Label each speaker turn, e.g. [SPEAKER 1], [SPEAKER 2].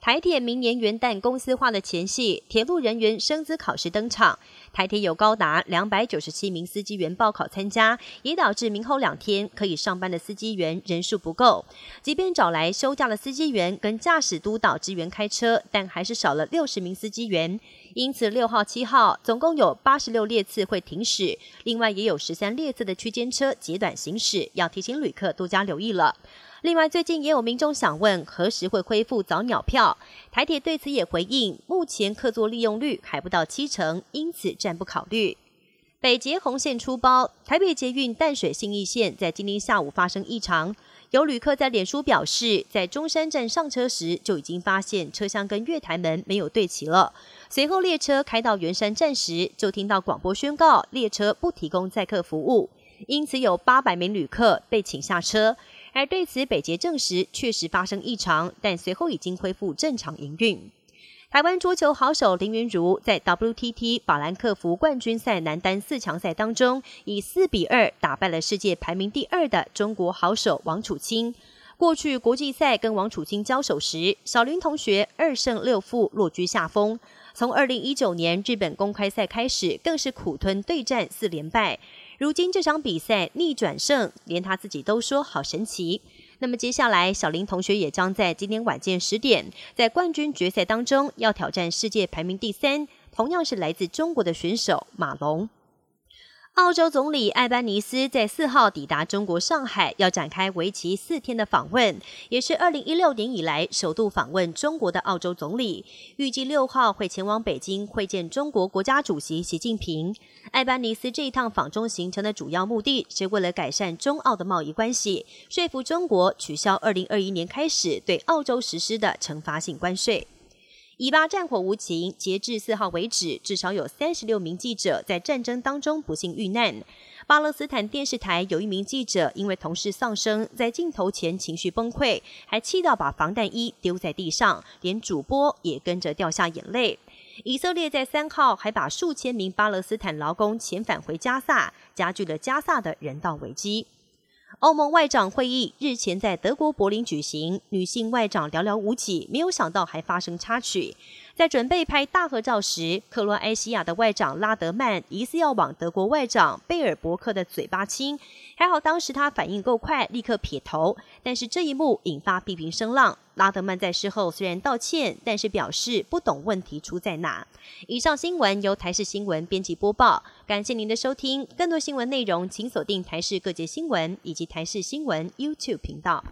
[SPEAKER 1] 台铁明年元旦公司化的前夕，铁路人员升资考试登场。台铁有高达两百九十七名司机员报考参加，也导致明后两天可以上班的司机员人数不够。即便找来休假的司机员跟驾驶督导支援开车，但还是少了六十名司机员。因此，六号、七号总共有八十六列次会停驶，另外也有十三列次的区间车截短行驶，要提醒旅客多加留意了。另外，最近也有民众想问何时会恢复早鸟票，台铁对此也回应，目前客座利用率还不到七成，因此暂不考虑。北捷红线出包，台北捷运淡水信义线在今天下午发生异常。有旅客在脸书表示，在中山站上车时就已经发现车厢跟月台门没有对齐了。随后列车开到圆山站时，就听到广播宣告列车不提供载客服务，因此有八百名旅客被请下车。而对此，北捷证实确实发生异常，但随后已经恢复正常营运。台湾桌球好手林云如在 WTT 法兰克福冠军赛男单四强赛当中，以四比二打败了世界排名第二的中国好手王楚钦。过去国际赛跟王楚钦交手时，小林同学二胜六负落居下风。从二零一九年日本公开赛开始，更是苦吞对战四连败。如今这场比赛逆转胜，连他自己都说好神奇。那么接下来，小林同学也将在今天晚间十点，在冠军决赛当中要挑战世界排名第三，同样是来自中国的选手马龙。澳洲总理艾班尼斯在四号抵达中国上海，要展开为期四天的访问，也是二零一六年以来首度访问中国的澳洲总理。预计六号会前往北京会见中国国家主席习近平。艾班尼斯这一趟访中行程的主要目的是为了改善中澳的贸易关系，说服中国取消二零二一年开始对澳洲实施的惩罚性关税。以巴战火无情，截至四号为止，至少有三十六名记者在战争当中不幸遇难。巴勒斯坦电视台有一名记者因为同事丧生，在镜头前情绪崩溃，还气到把防弹衣丢在地上，连主播也跟着掉下眼泪。以色列在三号还把数千名巴勒斯坦劳工遣返回加萨，加剧了加萨的人道危机。欧盟外长会议日前在德国柏林举行，女性外长寥寥无几，没有想到还发生插曲。在准备拍大合照时，克罗埃西亚的外长拉德曼疑似要往德国外长贝尔伯克的嘴巴亲，还好当时他反应够快，立刻撇头。但是这一幕引发批评声浪。拉德曼在事后虽然道歉，但是表示不懂问题出在哪。以上新闻由台视新闻编辑播报，感谢您的收听。更多新闻内容请锁定台视各界新闻以及台视新闻 YouTube 频道。